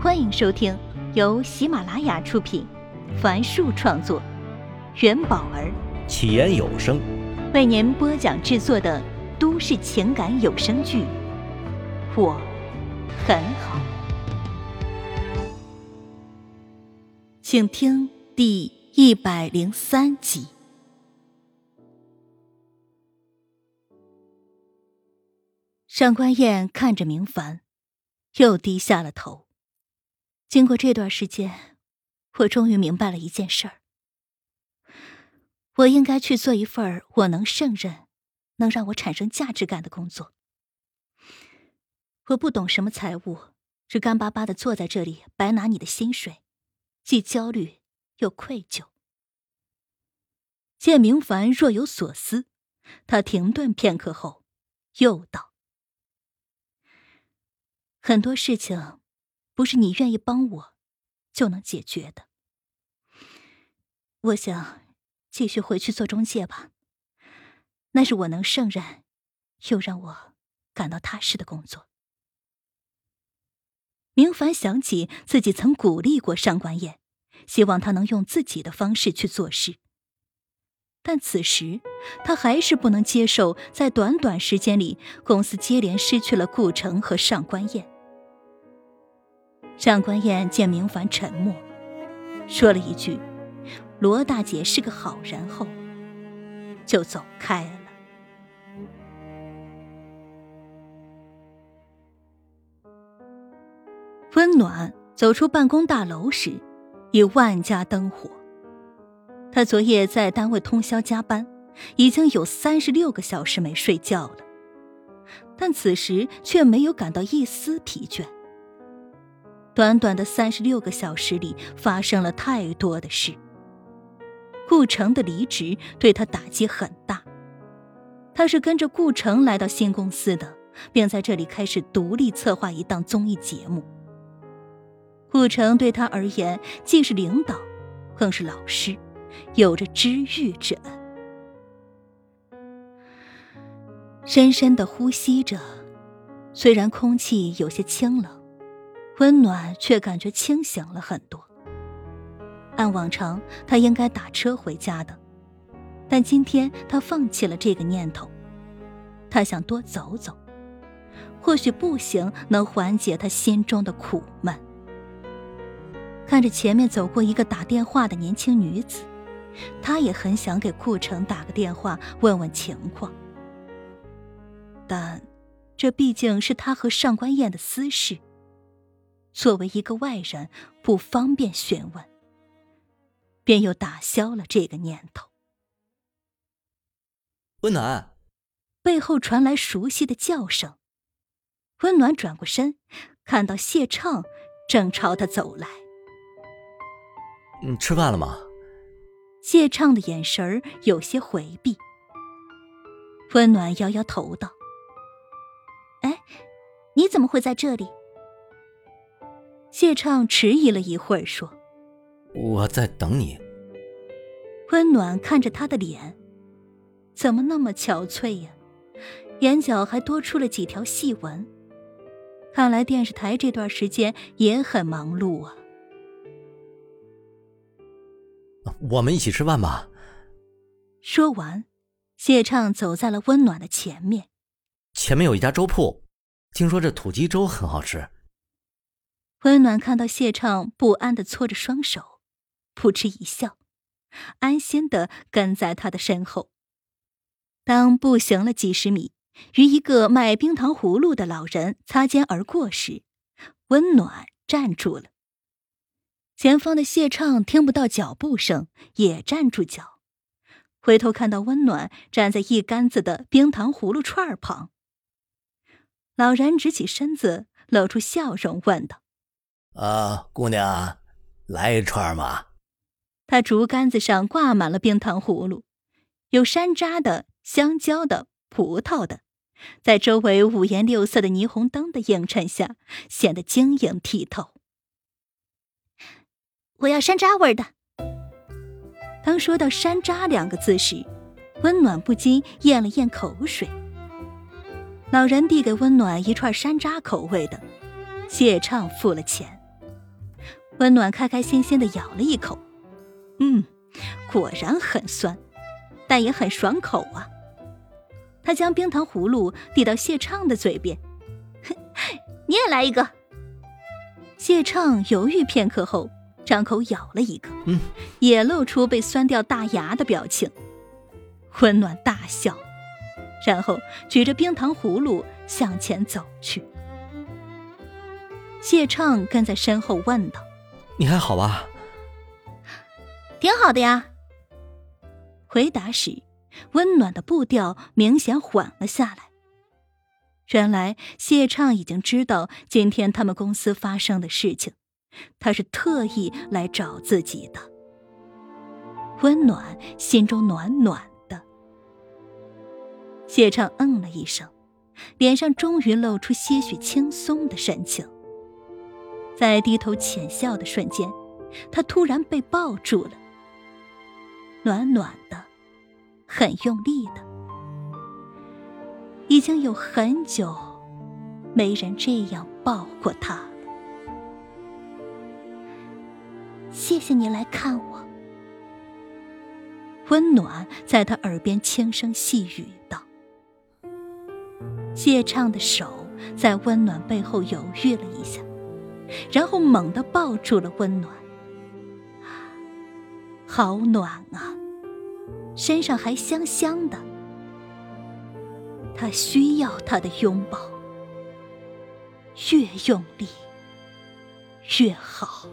欢迎收听由喜马拉雅出品，凡树创作，元宝儿起言有声为您播讲制作的都市情感有声剧《我很好》，请听第一百零三集。上官燕看着明凡，又低下了头。经过这段时间，我终于明白了一件事儿：我应该去做一份我能胜任、能让我产生价值感的工作。我不懂什么财务，只干巴巴的坐在这里，白拿你的薪水，既焦虑又愧疚。见明凡若有所思，他停顿片刻后，又道：“很多事情。”不是你愿意帮我就能解决的。我想继续回去做中介吧，那是我能胜任又让我感到踏实的工作。明凡想起自己曾鼓励过上官燕，希望他能用自己的方式去做事，但此时他还是不能接受，在短短时间里，公司接连失去了顾城和上官燕。上官燕见明凡沉默，说了一句：“罗大姐是个好人。”后就走开了。温暖走出办公大楼时，已万家灯火。他昨夜在单位通宵加班，已经有三十六个小时没睡觉了，但此时却没有感到一丝疲倦。短短的三十六个小时里，发生了太多的事。顾城的离职对他打击很大。他是跟着顾城来到新公司的，并在这里开始独立策划一档综艺节目。顾城对他而言既是领导，更是老师，有着知遇之恩。深深的呼吸着，虽然空气有些清冷。温暖却感觉清醒了很多。按往常，他应该打车回家的，但今天他放弃了这个念头。他想多走走，或许步行能缓解他心中的苦闷。看着前面走过一个打电话的年轻女子，他也很想给顾城打个电话问问情况，但这毕竟是他和上官燕的私事。作为一个外人，不方便询问，便又打消了这个念头。温暖，背后传来熟悉的叫声。温暖转过身，看到谢畅正朝他走来。你吃饭了吗？谢畅的眼神有些回避。温暖摇摇头道：“哎，你怎么会在这里？”谢畅迟疑了一会儿，说：“我在等你。”温暖看着他的脸，怎么那么憔悴呀？眼角还多出了几条细纹。看来电视台这段时间也很忙碌啊。我们一起吃饭吧。说完，谢畅走在了温暖的前面。前面有一家粥铺，听说这土鸡粥很好吃。温暖看到谢畅不安的搓着双手，扑哧一笑，安心的跟在他的身后。当步行了几十米，与一个卖冰糖葫芦的老人擦肩而过时，温暖站住了。前方的谢畅听不到脚步声，也站住脚，回头看到温暖站在一杆子的冰糖葫芦串旁。老人直起身子，露出笑容，问道。啊，姑娘，来一串吗？他竹竿子上挂满了冰糖葫芦，有山楂的、香蕉的、葡萄的，在周围五颜六色的霓虹灯的映衬下，显得晶莹剔透。我要山楂味的。当说到“山楂”两个字时，温暖不禁咽了咽口水。老人递给温暖一串山楂口味的，谢畅付了钱。温暖开开心心的咬了一口，嗯，果然很酸，但也很爽口啊。他将冰糖葫芦递到谢畅的嘴边，你也来一个。谢畅犹豫片刻后，张口咬了一个，嗯，也露出被酸掉大牙的表情。温暖大笑，然后举着冰糖葫芦向前走去。谢畅跟在身后问道。你还好吧？挺好的呀。回答时，温暖的步调明显缓了下来。原来谢畅已经知道今天他们公司发生的事情，他是特意来找自己的。温暖心中暖暖的。谢畅嗯了一声，脸上终于露出些许轻松的神情。在低头浅笑的瞬间，他突然被抱住了，暖暖的，很用力的。已经有很久没人这样抱过他了。谢谢你来看我，温暖在他耳边轻声细语道。谢畅的手在温暖背后犹豫了一下。然后猛地抱住了温暖，好暖啊，身上还香香的。他需要他的拥抱，越用力越好。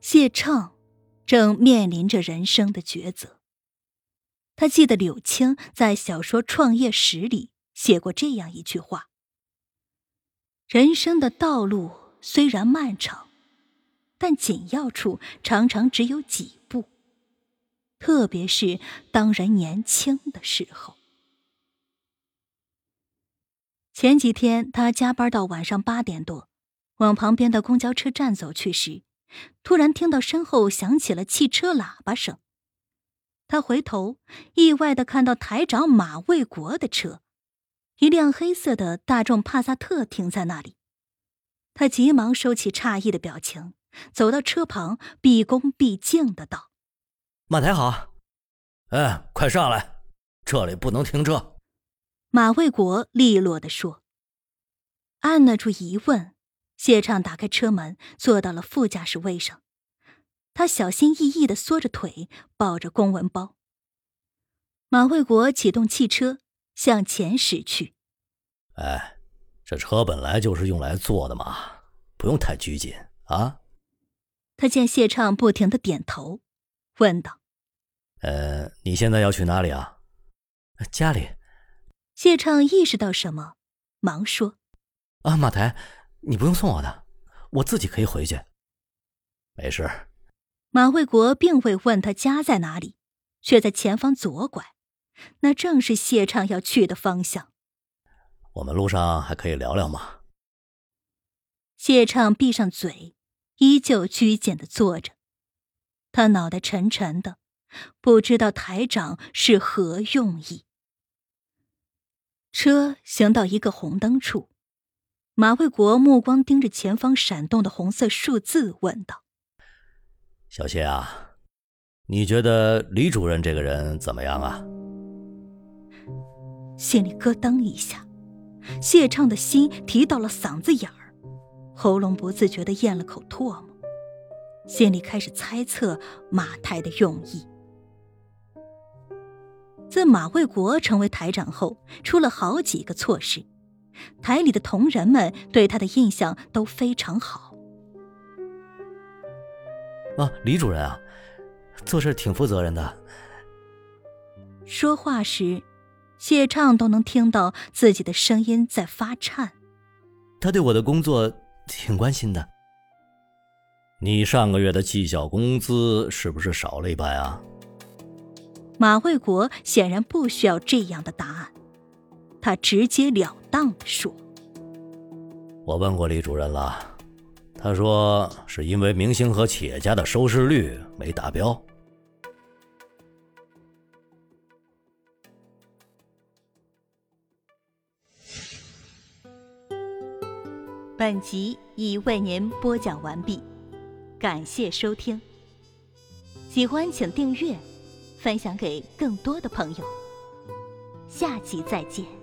谢畅正面临着人生的抉择。他记得柳青在小说《创业史》里写过这样一句话：“人生的道路虽然漫长，但紧要处常常只有几步。特别是当人年轻的时候。”前几天他加班到晚上八点多，往旁边的公交车站走去时，突然听到身后响起了汽车喇叭声。他回头，意外的看到台长马卫国的车，一辆黑色的大众帕萨特停在那里。他急忙收起诧异的表情，走到车旁，毕恭毕敬的道：“马台好，哎，快上来，这里不能停车。”马卫国利落的说。按捺住疑问，谢畅打开车门，坐到了副驾驶位上。他小心翼翼的缩着腿，抱着公文包。马卫国启动汽车向前驶去。哎，这车本来就是用来坐的嘛，不用太拘谨啊。他见谢畅不停的点头，问道：“呃，你现在要去哪里啊？家里。”谢畅意识到什么，忙说：“啊，马台，你不用送我的，我自己可以回去。没事。”马卫国并未问他家在哪里，却在前方左拐，那正是谢畅要去的方向。我们路上还可以聊聊吗？谢畅闭上嘴，依旧拘谨的坐着，他脑袋沉沉的，不知道台长是何用意。车行到一个红灯处，马卫国目光盯着前方闪动的红色数字，问道。小谢啊，你觉得李主任这个人怎么样啊？心里咯噔一下，谢畅的心提到了嗓子眼儿，喉咙不自觉的咽了口唾沫，心里开始猜测马台的用意。自马卫国成为台长后，出了好几个错事，台里的同仁们对他的印象都非常好。啊，李主任啊，做事挺负责任的。说话时，谢畅都能听到自己的声音在发颤。他对我的工作挺关心的。你上个月的绩效工资是不是少了一半啊？马卫国显然不需要这样的答案，他直截了当的说：“我问过李主任了。”他说是因为明星和企业家的收视率没达标。本集已为您播讲完毕感谢收听。喜欢请订阅分享给更多的朋友。下集再见。